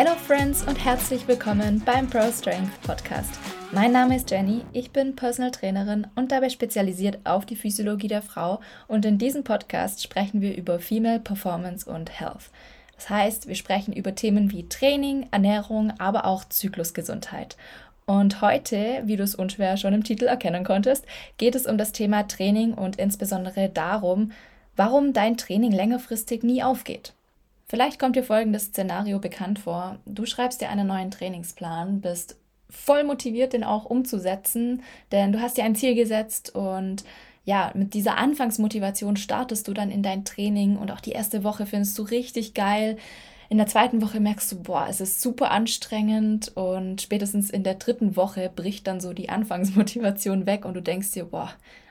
Hello Friends und herzlich willkommen beim Pro Strength Podcast. Mein Name ist Jenny, ich bin Personal Trainerin und dabei spezialisiert auf die Physiologie der Frau und in diesem Podcast sprechen wir über Female Performance und Health. Das heißt, wir sprechen über Themen wie Training, Ernährung, aber auch Zyklusgesundheit. Und heute, wie du es unschwer schon im Titel erkennen konntest, geht es um das Thema Training und insbesondere darum, warum dein Training längerfristig nie aufgeht. Vielleicht kommt dir folgendes Szenario bekannt vor. Du schreibst dir einen neuen Trainingsplan, bist voll motiviert, den auch umzusetzen, denn du hast dir ein Ziel gesetzt und ja, mit dieser Anfangsmotivation startest du dann in dein Training und auch die erste Woche findest du richtig geil. In der zweiten Woche merkst du, boah, es ist super anstrengend und spätestens in der dritten Woche bricht dann so die Anfangsmotivation weg und du denkst dir, boah,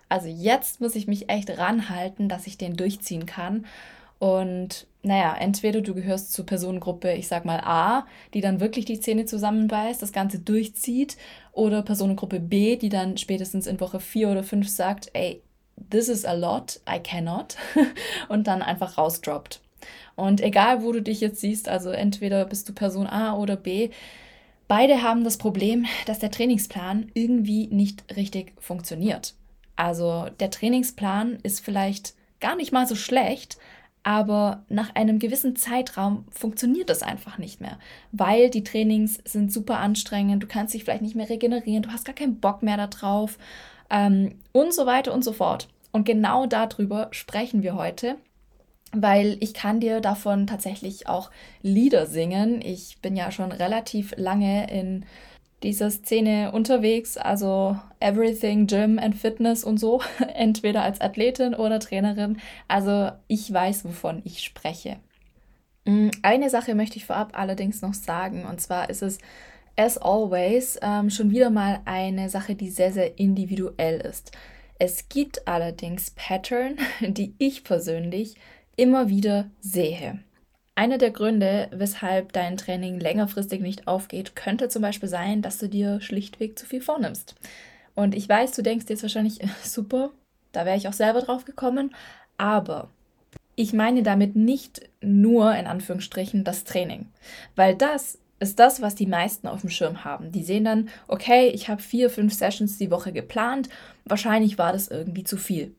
also jetzt muss ich mich echt ranhalten, dass ich den durchziehen kann. Und naja, entweder du gehörst zur Personengruppe, ich sag mal A, die dann wirklich die Zähne zusammenbeißt, das Ganze durchzieht, oder Personengruppe B, die dann spätestens in Woche 4 oder 5 sagt, ey, this is a lot, I cannot, und dann einfach rausdroppt. Und egal, wo du dich jetzt siehst, also entweder bist du Person A oder B, beide haben das Problem, dass der Trainingsplan irgendwie nicht richtig funktioniert. Also der Trainingsplan ist vielleicht gar nicht mal so schlecht, aber nach einem gewissen Zeitraum funktioniert das einfach nicht mehr, weil die Trainings sind super anstrengend, du kannst dich vielleicht nicht mehr regenerieren, du hast gar keinen Bock mehr darauf ähm, und so weiter und so fort. Und genau darüber sprechen wir heute, weil ich kann dir davon tatsächlich auch Lieder singen. Ich bin ja schon relativ lange in dieser Szene unterwegs, also Everything Gym and Fitness und so, entweder als Athletin oder Trainerin. Also ich weiß, wovon ich spreche. Mm, eine Sache möchte ich vorab allerdings noch sagen, und zwar ist es, as always, ähm, schon wieder mal eine Sache, die sehr, sehr individuell ist. Es gibt allerdings Pattern, die ich persönlich immer wieder sehe. Einer der Gründe, weshalb dein Training längerfristig nicht aufgeht, könnte zum Beispiel sein, dass du dir schlichtweg zu viel vornimmst. Und ich weiß, du denkst jetzt wahrscheinlich, super, da wäre ich auch selber drauf gekommen, aber ich meine damit nicht nur in Anführungsstrichen das Training, weil das ist das, was die meisten auf dem Schirm haben. Die sehen dann, okay, ich habe vier, fünf Sessions die Woche geplant, wahrscheinlich war das irgendwie zu viel.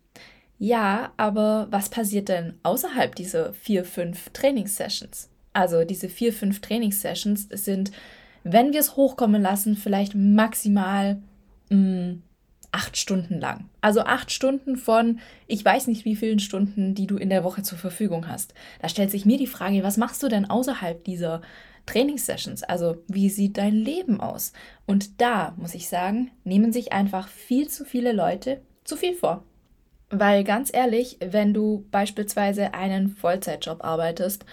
Ja, aber was passiert denn außerhalb dieser vier, fünf Trainingssessions? Also diese vier, fünf Trainingssessions sind, wenn wir es hochkommen lassen, vielleicht maximal mh, mm, acht Stunden lang. Also acht Stunden von, ich weiß nicht wie vielen Stunden, die du in der Woche zur Verfügung hast. Da stellt sich mir die Frage, was machst du denn außerhalb dieser Trainingssessions? Also wie sieht dein Leben aus? Und da, muss ich sagen, nehmen sich einfach viel zu viele Leute zu viel vor. Weil ganz ehrlich, wenn du beispielsweise einen Vollzeitjob arbeitest,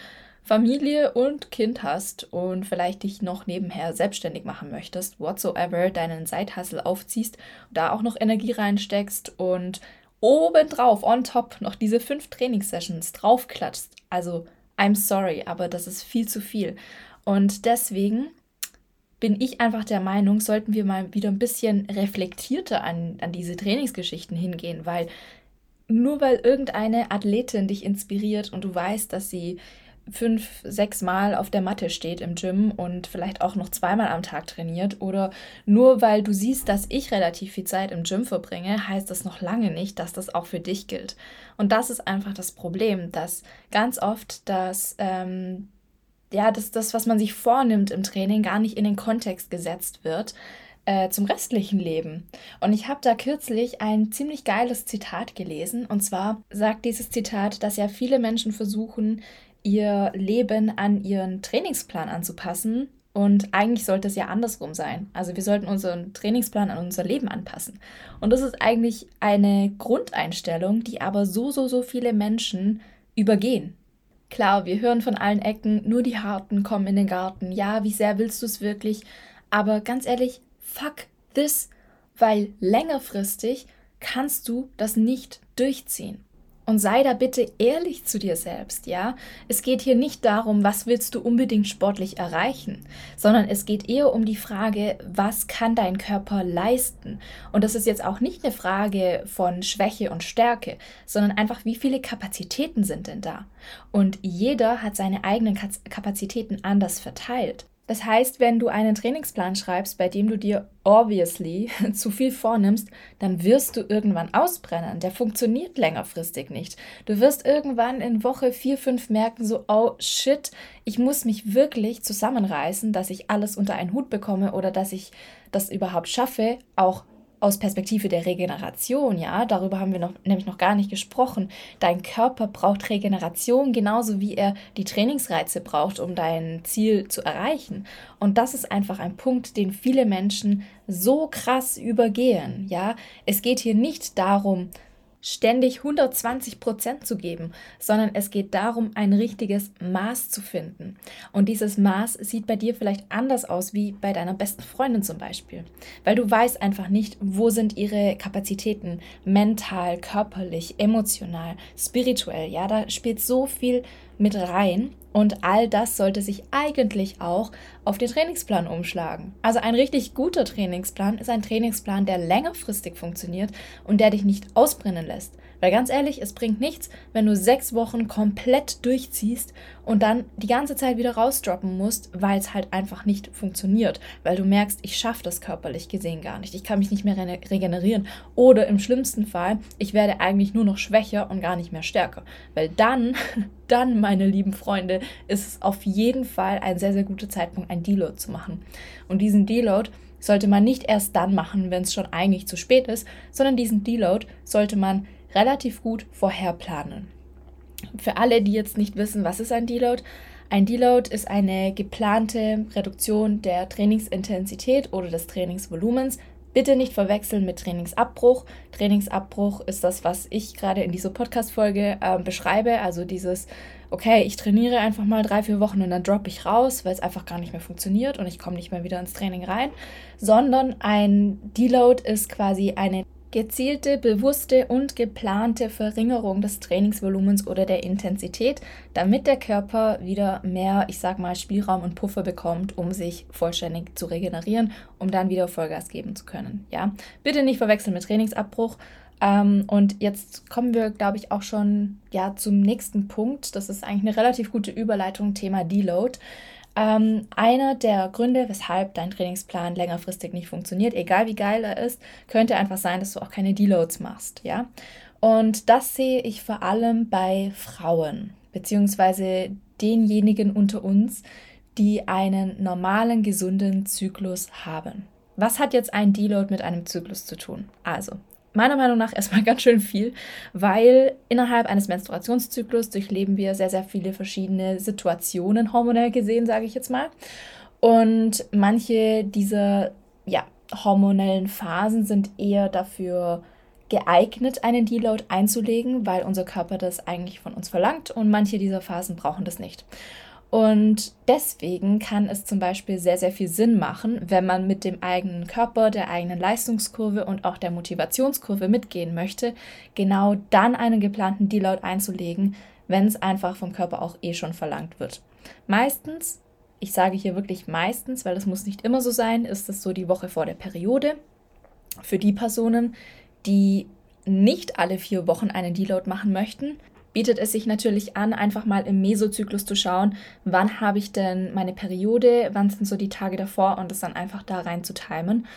Familie und Kind hast und vielleicht dich noch nebenher selbstständig machen möchtest, whatsoever, deinen Side-Hustle aufziehst, da auch noch Energie reinsteckst und obendrauf, on top, noch diese fünf Trainingssessions draufklatschst. Also, I'm sorry, aber das ist viel zu viel. Und deswegen bin ich einfach der Meinung, sollten wir mal wieder ein bisschen reflektierter an, an diese Trainingsgeschichten hingehen, weil nur weil irgendeine Athletin dich inspiriert und du weißt, dass sie fünf, sechs Mal auf der Matte steht im Gym und vielleicht auch noch zweimal am Tag trainiert oder nur weil du siehst, dass ich relativ viel Zeit im Gym verbringe, heißt das noch lange nicht, dass das auch für dich gilt. Und das ist einfach das Problem, dass ganz oft das, ähm, ja, dass das, was man sich vornimmt im Training, gar nicht in den Kontext gesetzt wird, äh, zum restlichen Leben. Und ich habe da kürzlich ein ziemlich geiles Zitat gelesen. Und zwar sagt dieses Zitat, dass ja viele Menschen versuchen, ihr Leben an ihren Trainingsplan anzupassen. Und eigentlich sollte es ja andersrum sein. Also wir sollten unseren Trainingsplan an unser Leben anpassen. Und das ist eigentlich eine Grundeinstellung, die aber so, so, so viele Menschen übergehen. Klar, wir hören von allen Ecken, nur die Harten kommen in den Garten. Ja, wie sehr willst du es wirklich? Aber ganz ehrlich, fuck this, weil längerfristig kannst du das nicht durchziehen. Und sei da bitte ehrlich zu dir selbst, ja? Es geht hier nicht darum, was willst du unbedingt sportlich erreichen, sondern es geht eher um die Frage, was kann dein Körper leisten? Und das ist jetzt auch nicht eine Frage von Schwäche und Stärke, sondern einfach, wie viele Kapazitäten sind denn da? Und jeder hat seine eigenen Kapazitäten anders verteilt. Das heißt, wenn du einen Trainingsplan schreibst, bei dem du dir obviously zu viel vornimmst, dann wirst du irgendwann ausbrennen. Der funktioniert längerfristig nicht. Du wirst irgendwann in Woche 4, 5 merken, so, oh shit, ich muss mich wirklich zusammenreißen, dass ich alles unter einen Hut bekomme oder dass ich das überhaupt schaffe, auch aus Perspektive der Regeneration, ja, darüber haben wir noch, nämlich noch gar nicht gesprochen. Dein Körper braucht Regeneration genauso wie er die Trainingsreize braucht, um dein Ziel zu erreichen. Und das ist einfach ein Punkt, den viele Menschen so krass übergehen, ja. Es geht hier nicht darum, ständig 120 Prozent zu geben, sondern es geht darum, ein richtiges Maß zu finden. Und dieses Maß sieht bei dir vielleicht anders aus wie bei deiner besten Freundin zum Beispiel, weil du weißt einfach nicht, wo sind ihre Kapazitäten mental, körperlich, emotional, spirituell. Ja, da spielt so viel mit rein und all das sollte sich eigentlich auch auf den Trainingsplan umschlagen. Also ein richtig guter Trainingsplan ist ein Trainingsplan, der längerfristig funktioniert und der dich nicht ausbrennen lässt. Weil ganz ehrlich, es bringt nichts, wenn du sechs Wochen komplett durchziehst und dann die ganze Zeit wieder rausdroppen musst, weil es halt einfach nicht funktioniert. Weil du merkst, ich schaffe das körperlich gesehen gar nicht. Ich kann mich nicht mehr re regenerieren. Oder im schlimmsten Fall, ich werde eigentlich nur noch schwächer und gar nicht mehr stärker. Weil dann, dann, meine lieben Freunde, ist es auf jeden Fall ein sehr, sehr guter Zeitpunkt, ein Deload zu machen. Und diesen Deload sollte man nicht erst dann machen, wenn es schon eigentlich zu spät ist, sondern diesen Deload sollte man relativ gut vorherplanen. Für alle, die jetzt nicht wissen, was ist ein Deload, ein Deload ist eine geplante Reduktion der Trainingsintensität oder des Trainingsvolumens. Bitte nicht verwechseln mit Trainingsabbruch. Trainingsabbruch ist das, was ich gerade in dieser Podcast-Folge äh, beschreibe. Also dieses, okay, ich trainiere einfach mal drei, vier Wochen und dann droppe ich raus, weil es einfach gar nicht mehr funktioniert und ich komme nicht mehr wieder ins Training rein. Sondern ein Deload ist quasi eine gezielte, bewusste und geplante Verringerung des Trainingsvolumens oder der Intensität, damit der Körper wieder mehr, ich sag mal, Spielraum und Puffer bekommt, um sich vollständig zu regenerieren, um dann wieder Vollgas geben zu können. Ja, bitte nicht verwechseln mit Trainingsabbruch. Ähm, und jetzt kommen wir, glaube ich, auch schon ja zum nächsten Punkt. Das ist eigentlich eine relativ gute Überleitung, Thema Deload. Ähm, einer der Gründe, weshalb dein Trainingsplan längerfristig nicht funktioniert, egal wie geil er ist, könnte einfach sein, dass du auch keine Deloads machst, ja. Und das sehe ich vor allem bei Frauen, beziehungsweise denjenigen unter uns, die einen normalen, gesunden Zyklus haben. Was hat jetzt ein Deload mit einem Zyklus zu tun? Also, meiner Meinung nach erstmal ganz schön viel, weil innerhalb eines Menstruationszyklus durchleben wir sehr, sehr viele verschiedene Situationen, hormonell gesehen, sage ich jetzt mal. Und manche dieser ja, hormonellen Phasen sind eher dafür geeignet, einen Deload einzulegen, weil unser Körper das eigentlich von uns verlangt und manche dieser Phasen brauchen das nicht. Und deswegen kann es zum Beispiel sehr, sehr viel Sinn machen, wenn man mit dem eigenen Körper, der eigenen Leistungskurve und auch der Motivationskurve mitgehen möchte, genau dann einen geplanten Deload einzulegen, wenn es einfach vom Körper auch eh schon verlangt wird. Meistens, ich sage hier wirklich meistens, weil das muss nicht immer so sein, ist es so die Woche vor der Periode. Für die Personen, die nicht alle vier Wochen einen Deload machen möchten, bietet es sich natürlich an, einfach mal im Mesozyklus zu schauen, wann habe ich denn meine Periode, wann sind so die Tage davor und das dann einfach da rein zu timen.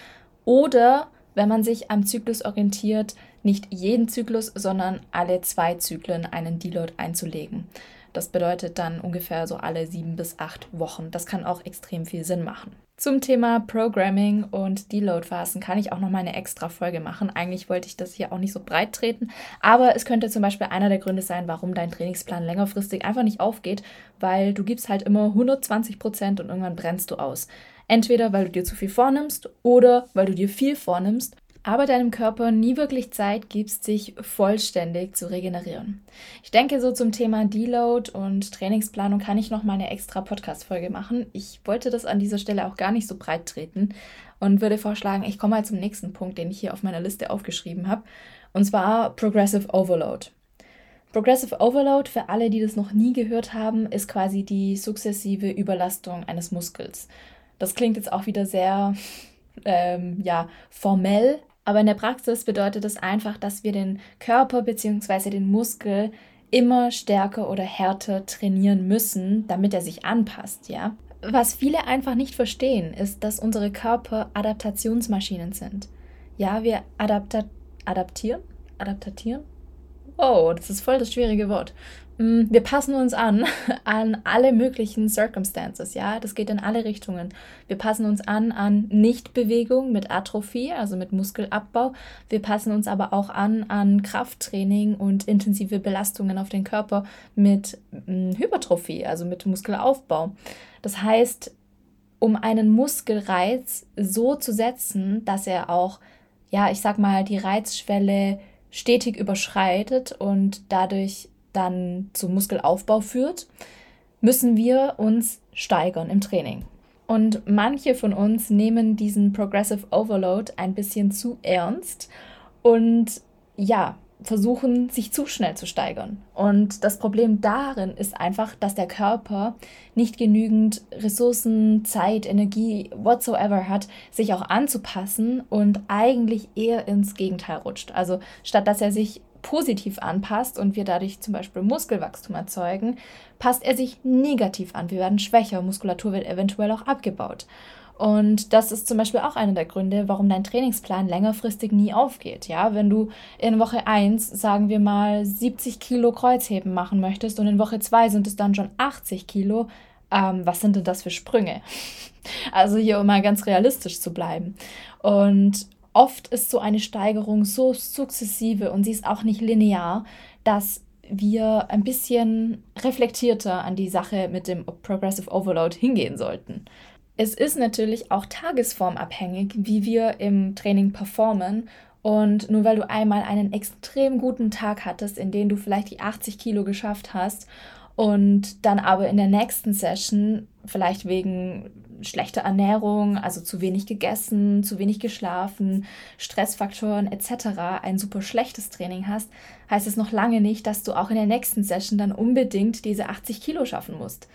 Oder wenn man sich am Zyklus orientiert, nicht jeden Zyklus, sondern alle zwei Zyklen einen Deload einzulegen. Das bedeutet dann ungefähr so alle sieben bis acht Wochen. Das kann auch extrem viel Sinn machen. Zum Thema Programming und Deload-Phasen kann ich auch noch mal eine extra Folge machen. Eigentlich wollte ich das hier auch nicht so breit treten, aber es könnte zum Beispiel einer der Gründe sein, warum dein Trainingsplan längerfristig einfach nicht aufgeht, weil du gibst halt immer 120 Prozent und irgendwann brennst du aus. Entweder weil du dir zu viel vornimmst oder weil du dir viel vornimmst aber deinem Körper nie wirklich Zeit gibst, sich vollständig zu regenerieren. Ich denke, so zum Thema Deload und Trainingsplanung kann ich noch mal eine extra Podcast-Folge machen. Ich wollte das an dieser Stelle auch gar nicht so breit treten und würde vorschlagen, ich komme mal zum nächsten Punkt, den ich hier auf meiner Liste aufgeschrieben habe, und zwar Progressive Overload. Progressive Overload, für alle, die das noch nie gehört haben, ist quasi die sukzessive Überlastung eines Muskels. Das klingt jetzt auch wieder sehr ähm, ja, formell, aber in der Praxis bedeutet das einfach, dass wir den Körper bzw. den Muskel immer stärker oder härter trainieren müssen, damit er sich anpasst, ja. Was viele einfach nicht verstehen, ist, dass unsere Körper Adaptationsmaschinen sind. Ja, wir adapta adaptieren, adaptatieren, Oh, das ist voll das schwierige Wort. Mm, wir passen uns an an alle möglichen Circumstances, ja, das geht in alle Richtungen. Wir passen uns an an Nichtbewegung mit Atrophie, also mit Muskelabbau. Wir passen uns aber auch an an Krafttraining und intensive Belastungen auf den Körper mit mm, Hypertrophie, also mit Muskelaufbau. Das heißt, um einen Muskelreiz so zu setzen, dass er auch, ja, ich sag mal, die Reizschwelle stetig überschreitet und dadurch dann zum Muskelaufbau führt, müssen wir uns steigern im Training. Und manche von uns nehmen diesen Progressive Overload ein bisschen zu ernst und ja, versuchen, sich zu schnell zu steigern. Und das Problem darin ist einfach, dass der Körper nicht genügend Ressourcen, Zeit, Energie, whatsoever hat, sich auch anzupassen und eigentlich eher ins Gegenteil rutscht. Also statt dass er sich positiv anpasst und wir dadurch zum Beispiel Muskelwachstum erzeugen, passt er sich negativ an. Wir werden schwächer, Muskulatur wird eventuell auch abgebaut. Und das ist zum Beispiel auch einer der Gründe, warum dein Trainingsplan längerfristig nie aufgeht. Ja, wenn du in Woche 1, sagen wir mal, 70 Kilo Kreuzheben machen möchtest und in Woche 2 sind es dann schon 80 Kilo, ähm, was sind denn das für Sprünge? Also hier um mal ganz realistisch zu bleiben. Und oft ist so eine Steigerung so sukzessive und sie ist auch nicht linear, dass wir ein bisschen reflektierter an die Sache mit dem Progressive Overload hingehen sollten. Es ist natürlich auch tagesformabhängig, wie wir im Training performen. Und nur weil du einmal einen extrem guten Tag hattest, in dem du vielleicht die 80 Kilo geschafft hast und dann aber in der nächsten Session vielleicht wegen schlechter Ernährung, also zu wenig gegessen, zu wenig geschlafen, Stressfaktoren etc. ein super schlechtes Training hast, heißt es noch lange nicht, dass du auch in der nächsten Session dann unbedingt diese 80 Kilo schaffen musst.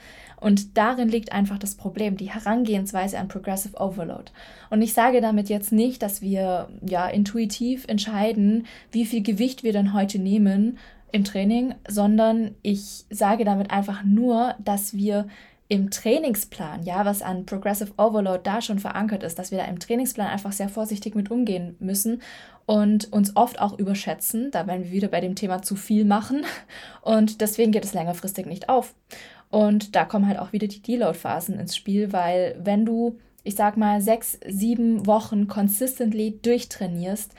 Und darin liegt einfach das Problem, die Herangehensweise an Progressive Overload. Und ich sage damit jetzt nicht, dass wir ja intuitiv entscheiden, wie viel Gewicht wir dann heute nehmen im Training, sondern ich sage damit einfach nur, dass wir im Trainingsplan, ja, was an Progressive Overload da schon verankert ist, dass wir da im Trainingsplan einfach sehr vorsichtig mit umgehen müssen und uns oft auch überschätzen. Da werden wir wieder bei dem Thema zu viel machen und deswegen geht es längerfristig nicht auf. Und da kommen halt auch wieder die Deload-Phasen ins Spiel, weil wenn du, ich sag mal, sechs, sieben Wochen consistently durchtrainierst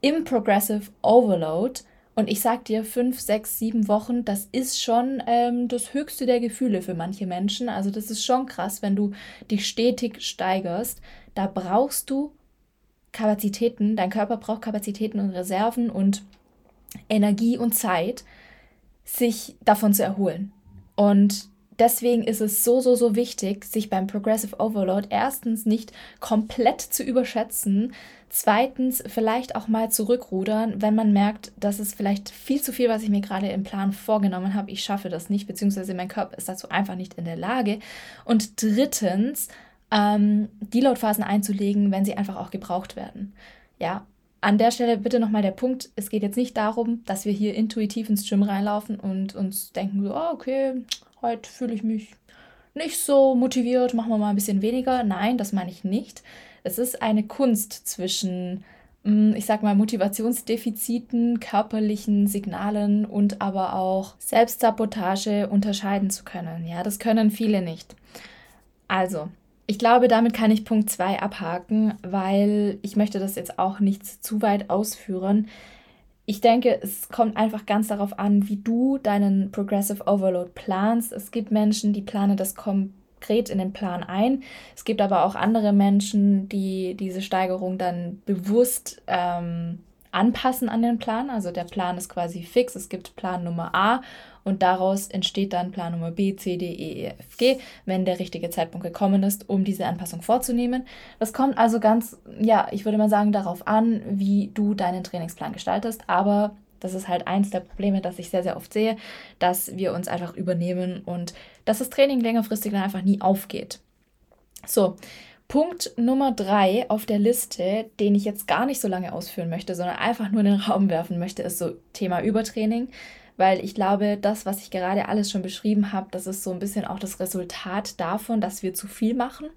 im Progressive Overload, und ich sag dir, fünf, sechs, sieben Wochen, das ist schon ähm, das höchste der Gefühle für manche Menschen. Also das ist schon krass, wenn du dich stetig steigerst. Da brauchst du Kapazitäten, dein Körper braucht Kapazitäten und Reserven und Energie und Zeit, sich davon zu erholen. Und deswegen ist es so, so, so wichtig, sich beim Progressive Overload erstens nicht komplett zu überschätzen, zweitens vielleicht auch mal zurückrudern, wenn man merkt, dass es vielleicht viel zu viel, was ich mir gerade im Plan vorgenommen habe, ich schaffe das nicht, beziehungsweise mein Körper ist dazu einfach nicht in der Lage. Und drittens, ähm, Deload-Phasen einzulegen, wenn sie einfach auch gebraucht werden. Ja, an der Stelle bitte nochmal der Punkt, es geht jetzt nicht darum, dass wir hier intuitiv ins Gym reinlaufen und uns denken, so, oh, okay, heute fühle ich mich nicht so motiviert, machen wir mal ein bisschen weniger. Nein, das meine ich nicht. Es ist eine Kunst zwischen, mm, ich sag mal, Motivationsdefiziten, körperlichen Signalen und aber auch Selbstsabotage unterscheiden zu können. Ja, das können viele nicht. Also, ich glaube, damit kann ich Punkt 2 abhaken, weil ich möchte das jetzt auch nicht zu weit ausführen. Ich denke, es kommt einfach ganz darauf an, wie du deinen Progressive Overload planst. Es gibt Menschen, die planen das konkret in den Plan ein. Es gibt aber auch andere Menschen, die diese Steigerung dann bewusst ähm, anpassen an den Plan. Also der Plan ist quasi fix. Es gibt Plan Nummer A und daraus entsteht dann Plan Nummer B, C, D, E, E, F, G, wenn der richtige Zeitpunkt gekommen ist, um diese Anpassung vorzunehmen. Das kommt also ganz, ja, ich würde mal sagen, darauf an, wie du deinen Trainingsplan gestaltest, aber Das ist halt eins der Probleme, das ich sehr, sehr oft sehe, dass wir uns einfach übernehmen und dass das Training längerfristig dann einfach nie aufgeht. So, Punkt Nummer drei auf der Liste, den ich jetzt gar nicht so lange ausführen möchte, sondern einfach nur in den Raum werfen möchte, ist so Thema Übertraining. Weil ich glaube, das, was ich gerade alles schon beschrieben habe, das ist so ein bisschen auch das Resultat davon, dass wir zu viel machen.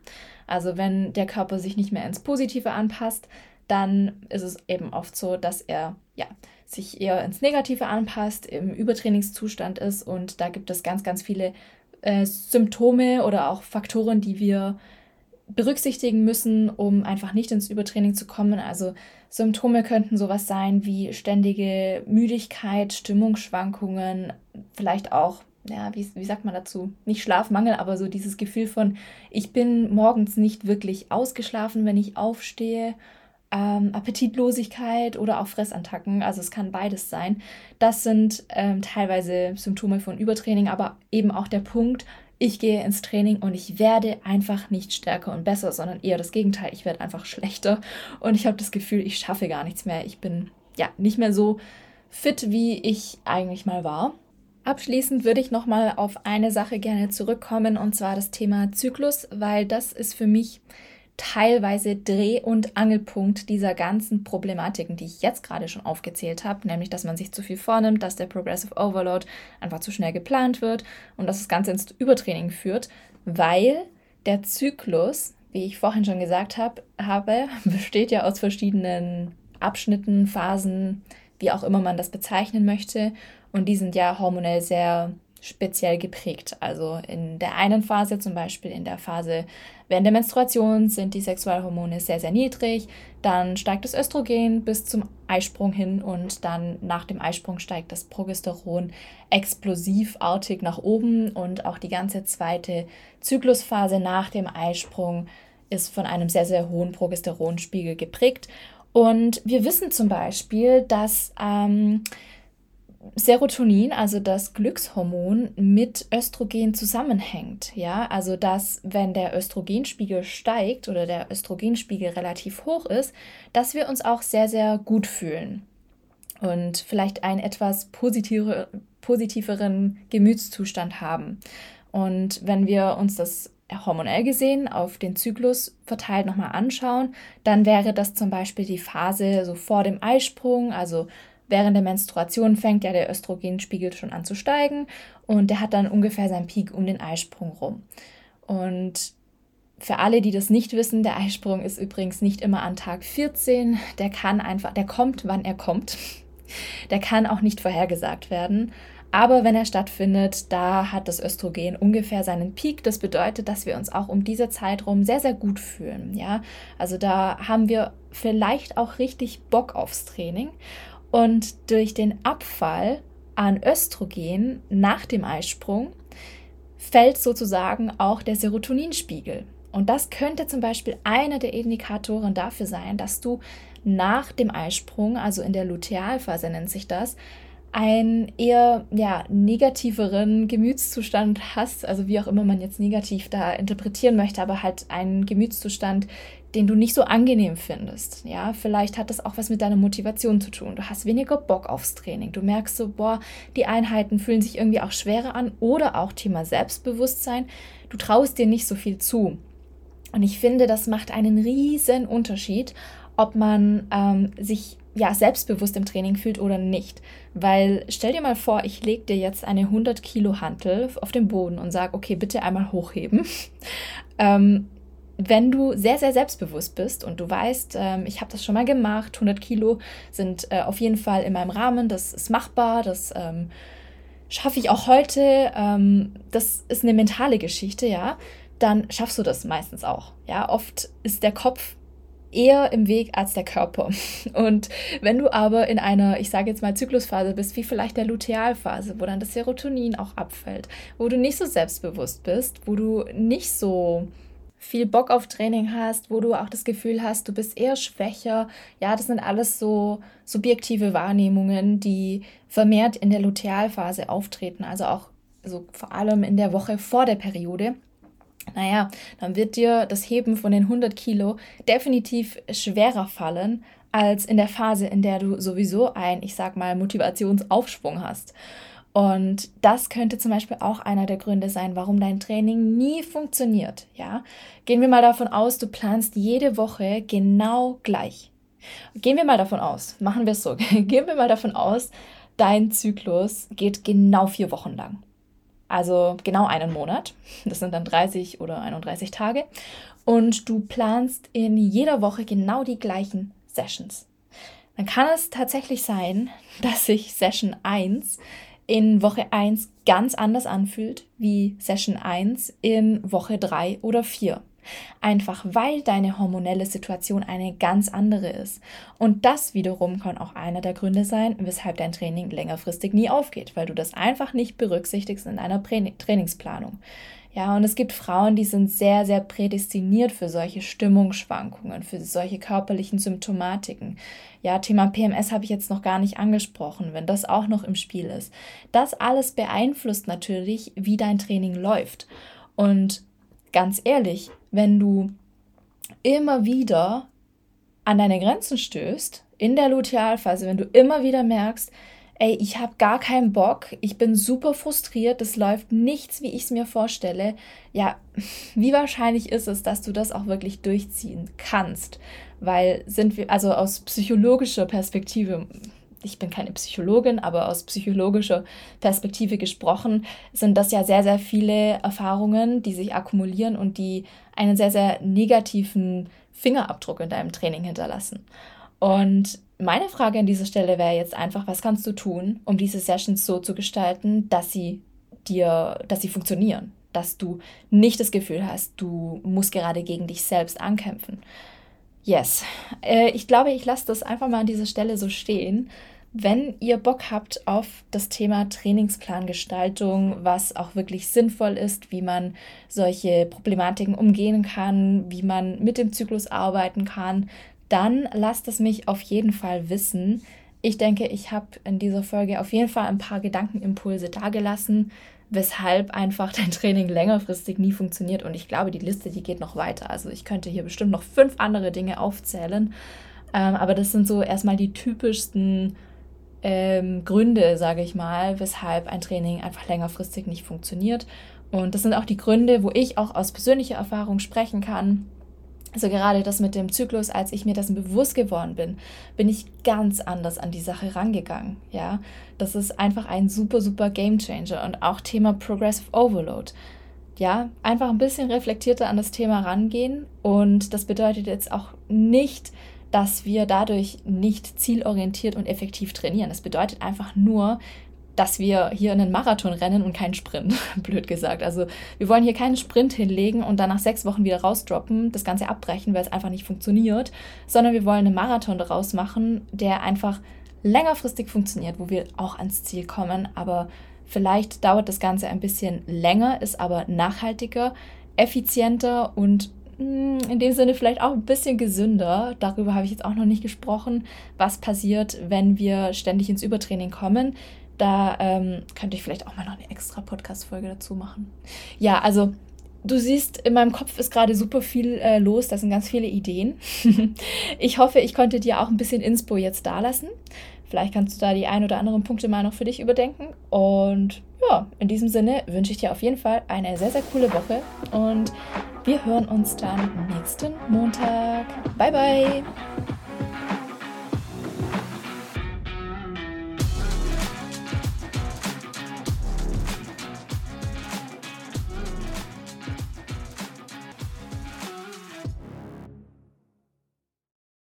Also wenn der Körper sich nicht mehr ins Positive anpasst, dann ist es eben oft so, dass er ja, sich eher ins Negative anpasst, im Übertrainingszustand ist und da gibt es ganz, ganz viele äh, Symptome oder auch Faktoren, die wir berücksichtigen müssen, um einfach nicht ins Übertraining zu kommen. Also Symptome könnten sowas sein wie ständige Müdigkeit, Stimmungsschwankungen, vielleicht auch, ja, wie, wie sagt man dazu? Nicht Schlafmangel, aber so dieses Gefühl von, ich bin morgens nicht wirklich ausgeschlafen, wenn ich aufstehe. Ähm, Appetitlosigkeit oder auch Fressattacken, also es kann beides sein. Das sind ähm, teilweise Symptome von Übertraining, aber eben auch der Punkt, ich gehe ins Training und ich werde einfach nicht stärker und besser, sondern eher das Gegenteil. Ich werde einfach schlechter und ich habe das Gefühl, ich schaffe gar nichts mehr. Ich bin ja nicht mehr so fit, wie ich eigentlich mal war. Abschließend würde ich nochmal auf eine Sache gerne zurückkommen und zwar das Thema Zyklus, weil das ist für mich teilweise Dreh- und Angelpunkt dieser ganzen Problematiken, die ich jetzt gerade schon aufgezählt habe, nämlich dass man sich zu viel vornimmt, dass der Progressive Overload einfach zu schnell geplant wird und dass das Ganze ins Übertraining führt, weil der Zyklus, wie ich vorhin schon gesagt hab, habe, besteht ja aus verschiedenen Abschnitten, Phasen, wie auch immer man das bezeichnen möchte. Und die sind ja hormonell sehr speziell geprägt. Also in der einen Phase, zum Beispiel in der Phase während der Menstruation, sind die Sexualhormone sehr, sehr niedrig. Dann steigt das Östrogen bis zum Eisprung hin und dann nach dem Eisprung steigt das Progesteron explosivartig nach oben und auch die ganze zweite Zyklusphase nach dem Eisprung ist von einem sehr, sehr hohen Progesteronspiegel geprägt. Und wir wissen zum Beispiel, dass ähm, Serotonin, also das Glückshormon, mit Östrogen zusammenhängt. Ja, also dass, wenn der Östrogenspiegel steigt oder der Östrogenspiegel relativ hoch ist, dass wir uns auch sehr, sehr gut fühlen und vielleicht einen etwas positive, positiveren Gemütszustand haben. Und wenn wir uns das hormonell gesehen auf den Zyklus verteilt nochmal anschauen, dann wäre das zum Beispiel die Phase so vor dem Eisprung, also während der Menstruation fängt ja der Östrogenspiegel schon an zu steigen und der hat dann ungefähr seinen Peak um den Eisprung rum. Und für alle, die das nicht wissen, der Eisprung ist übrigens nicht immer an Tag 14. Der kann einfach, der kommt, wann er kommt. Der kann auch nicht vorhergesagt werden. Aber wenn er stattfindet, da hat das Östrogen ungefähr seinen Peak. Das bedeutet, dass wir uns auch um diese Zeitraum sehr, sehr gut fühlen. Ja, also da haben wir vielleicht auch richtig Bock aufs Training. Und durch den Abfall an Östrogen nach dem Eisprung fällt sozusagen auch der Serotoninspiegel. Und das könnte zum Beispiel einer der Indikatoren dafür sein, dass du nach dem Eisprung, also in der Lutealphase nennt sich das, einen eher ja, negativeren Gemütszustand hast, also wie auch immer man jetzt negativ da interpretieren möchte, aber halt einen Gemütszustand, den du nicht so angenehm findest. Ja, vielleicht hat das auch was mit deiner Motivation zu tun. Du hast weniger Bock aufs Training. Du merkst so, boah, die Einheiten fühlen sich irgendwie auch schwerer an oder auch Thema Selbstbewusstsein. Du traust dir nicht so viel zu. Und ich finde, das macht einen riesen Unterschied, ob man ähm, sich ja selbstbewusst im Training fühlt oder nicht. Weil stell dir mal vor, ich lege dir jetzt eine 100 Kilo Hantel auf den Boden und sage, okay, bitte einmal hochheben. ähm, wenn du sehr, sehr selbstbewusst bist und du weißt, ähm, ich habe das schon mal gemacht, 100 Kilo sind äh, auf jeden Fall in meinem Rahmen, das ist machbar, das ähm, schaffe ich auch heute, ähm, das ist eine mentale Geschichte, ja, dann schaffst du das meistens auch. Ja, oft ist der Kopf eher im Weg als der Körper. Und wenn du aber in einer, ich sage jetzt mal, Zyklusphase bist, wie vielleicht der Lutealphase, wo dann das Serotonin auch abfällt, wo du nicht so selbstbewusst bist, wo du nicht so viel Bock auf Training hast, wo du auch das Gefühl hast, du bist eher schwächer. Ja, das sind alles so subjektive Wahrnehmungen, die vermehrt in der Lutealphase auftreten, also auch also vor allem in der Woche vor der Periode. naja, dann wird dir das Heben von den 100 Kilo definitiv schwerer fallen als in der Phase, in der du sowieso ein, ich sag mal, Motivationsaufschwung hast. Und das könnte zum Beispiel auch einer der Gründe sein, warum dein Training nie funktioniert. Ja, gehen wir mal davon aus, du planst jede Woche genau gleich. Gehen wir mal davon aus, machen wir es so, gehen wir mal davon aus, dein Zyklus geht genau vier Wochen lang. Also genau einen Monat. Das sind dann 30 oder 31 Tage. Und du planst in jeder Woche genau die gleichen Sessions. Dann kann es tatsächlich sein, dass sich Session 1 in Woche 1 ganz anders anfühlt wie Session 1 in Woche 3 oder 4. Einfach weil deine hormonelle Situation eine ganz andere ist. Und das wiederum kann auch einer der Gründe sein, weshalb dein Training längerfristig nie aufgeht, weil du das einfach nicht berücksichtigst in deiner Trainingsplanung. Ja, und es gibt Frauen, die sind sehr, sehr prädestiniert für solche Stimmungsschwankungen, für solche körperlichen Symptomatiken. Ja, Thema PMS habe ich jetzt noch gar nicht angesprochen, wenn das auch noch im Spiel ist. Das alles beeinflusst natürlich, wie dein Training läuft. Und ganz ehrlich, wenn du immer wieder an deine Grenzen stößt, in der Lutealphase, wenn du immer wieder merkst, ey, ich habe gar keinen Bock, ich bin super frustriert, das läuft nichts, wie ich es mir vorstelle. Ja, wie wahrscheinlich ist es, dass du das auch wirklich durchziehen kannst? Weil sind wir, also aus psychologischer Perspektive, ich bin keine Psychologin, aber aus psychologischer Perspektive gesprochen, sind das ja sehr, sehr viele Erfahrungen, die sich akkumulieren und die einen sehr, sehr negativen Fingerabdruck in deinem Training hinterlassen. Und meine Frage an dieser Stelle wäre jetzt einfach, was kannst du tun, um diese Sessions so zu gestalten, dass sie dir, dass sie funktionieren, dass du nicht das Gefühl hast, du musst gerade gegen dich selbst ankämpfen. Yes, äh, ich glaube, ich lasse das einfach mal an dieser Stelle so stehen. Wenn ihr Bock habt auf das Thema Trainingsplangestaltung, was auch wirklich sinnvoll ist, wie man solche Problematiken umgehen kann, wie man mit dem Zyklus arbeiten kann, dann lasst es mich auf jeden Fall wissen. Ich denke, ich habe in dieser Folge auf jeden Fall ein paar Gedankenimpulse dargelassen, weshalb einfach dein Training längerfristig nie funktioniert. Und ich glaube, die Liste, die geht noch weiter. Also ich könnte hier bestimmt noch fünf andere Dinge aufzählen. Ähm, aber das sind so erstmal die typischsten ähm, Gründe, sage ich mal, weshalb ein Training einfach längerfristig nicht funktioniert. Und das sind auch die Gründe, wo ich auch aus persönlicher Erfahrung sprechen kann also gerade das mit dem Zyklus, als ich mir das bewusst geworden bin, bin ich ganz anders an die Sache rangegangen. Ja, das ist einfach ein super, super Game Changer und auch Thema Progressive Overload. Ja, einfach ein bisschen reflektierter an das Thema rangehen und das bedeutet jetzt auch nicht, dass wir dadurch nicht zielorientiert und effektiv trainieren. Das bedeutet einfach nur, dass wir hier einen Marathon rennen und keinen Sprint, blöd gesagt. Also wir wollen hier keinen Sprint hinlegen und dann nach sechs Wochen wieder rausdroppen, das Ganze abbrechen, weil es einfach nicht funktioniert, sondern wir wollen einen Marathon daraus machen, der einfach längerfristig funktioniert, wo wir auch ans Ziel kommen, aber vielleicht dauert das Ganze ein bisschen länger, ist aber nachhaltiger, effizienter und hm, in dem Sinne vielleicht auch ein bisschen gesünder. Darüber habe ich jetzt auch noch nicht gesprochen, was passiert, wenn wir ständig ins Übertraining kommen. Da ähm, könnte ich vielleicht auch mal noch eine extra Podcast-Folge dazu machen. Ja, also du siehst, in meinem Kopf ist gerade super viel äh, los. Da sind ganz viele Ideen. ich hoffe, ich konnte dir auch ein bisschen Inspo jetzt dalassen. Vielleicht kannst du da die ein oder anderen Punkte mal noch für dich überdenken. Und ja, in diesem Sinne wünsche ich dir auf jeden Fall eine sehr, sehr coole Woche. Und wir hören uns dann nächsten Montag. Bye, bye.